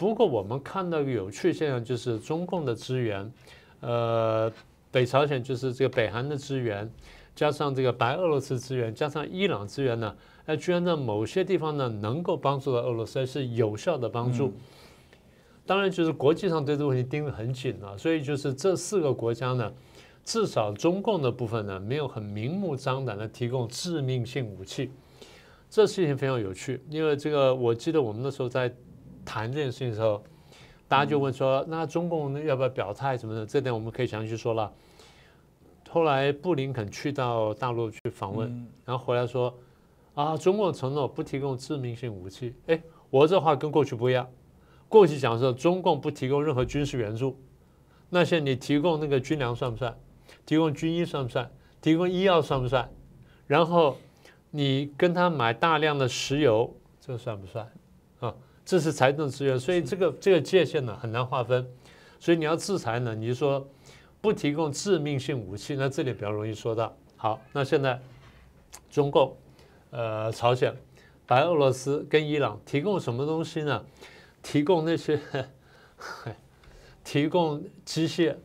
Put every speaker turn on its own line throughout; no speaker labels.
不过我们看到一个有趣现象，就是中共的资源，呃，北朝鲜就是这个北韩的资源，加上这个白俄罗斯资源，加上伊朗资源呢，哎，居然在某些地方呢能够帮助到俄罗斯，是有效的帮助。当然，就是国际上对这个问题盯得很紧了，所以就是这四个国家呢，至少中共的部分呢，没有很明目张胆的提供致命性武器。这事情非常有趣，因为这个我记得我们那时候在谈这件事情的时候，大家就问说，那中共要不要表态什么的？这点我们可以详细说了。后来布林肯去到大陆去访问，然后回来说，啊，中共承诺不提供致命性武器。哎，我这话跟过去不一样。过去讲说中共不提供任何军事援助，那现在你提供那个军粮算不算？提供军医算不算？提供医药算不算？然后。你跟他买大量的石油，这算不算啊？这是财政资源，所以这个这个界限呢很难划分。所以你要制裁呢，你就说不提供致命性武器，那这里比较容易说到。好，那现在中共、呃朝鲜、白俄罗斯跟伊朗提供什么东西呢？提供那些提供机械，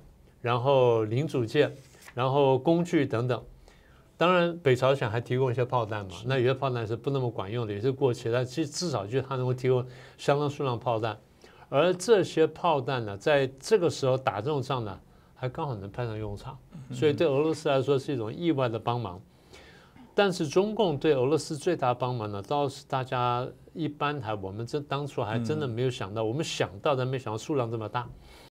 然后零组件，然后工具等等。当然，北朝鲜还提供一些炮弹嘛，那有些炮弹是不那么管用的，也是过期。但至至少就是它能够提供相当数量炮弹，而这些炮弹呢，在这个时候打这种仗呢，还刚好能派上用场，所以对俄罗斯来说是一种意外的帮忙。但是中共对俄罗斯最大帮忙呢，倒是大家一般还我们这当初还真的没有想到，我们想到但没想到数量这么大。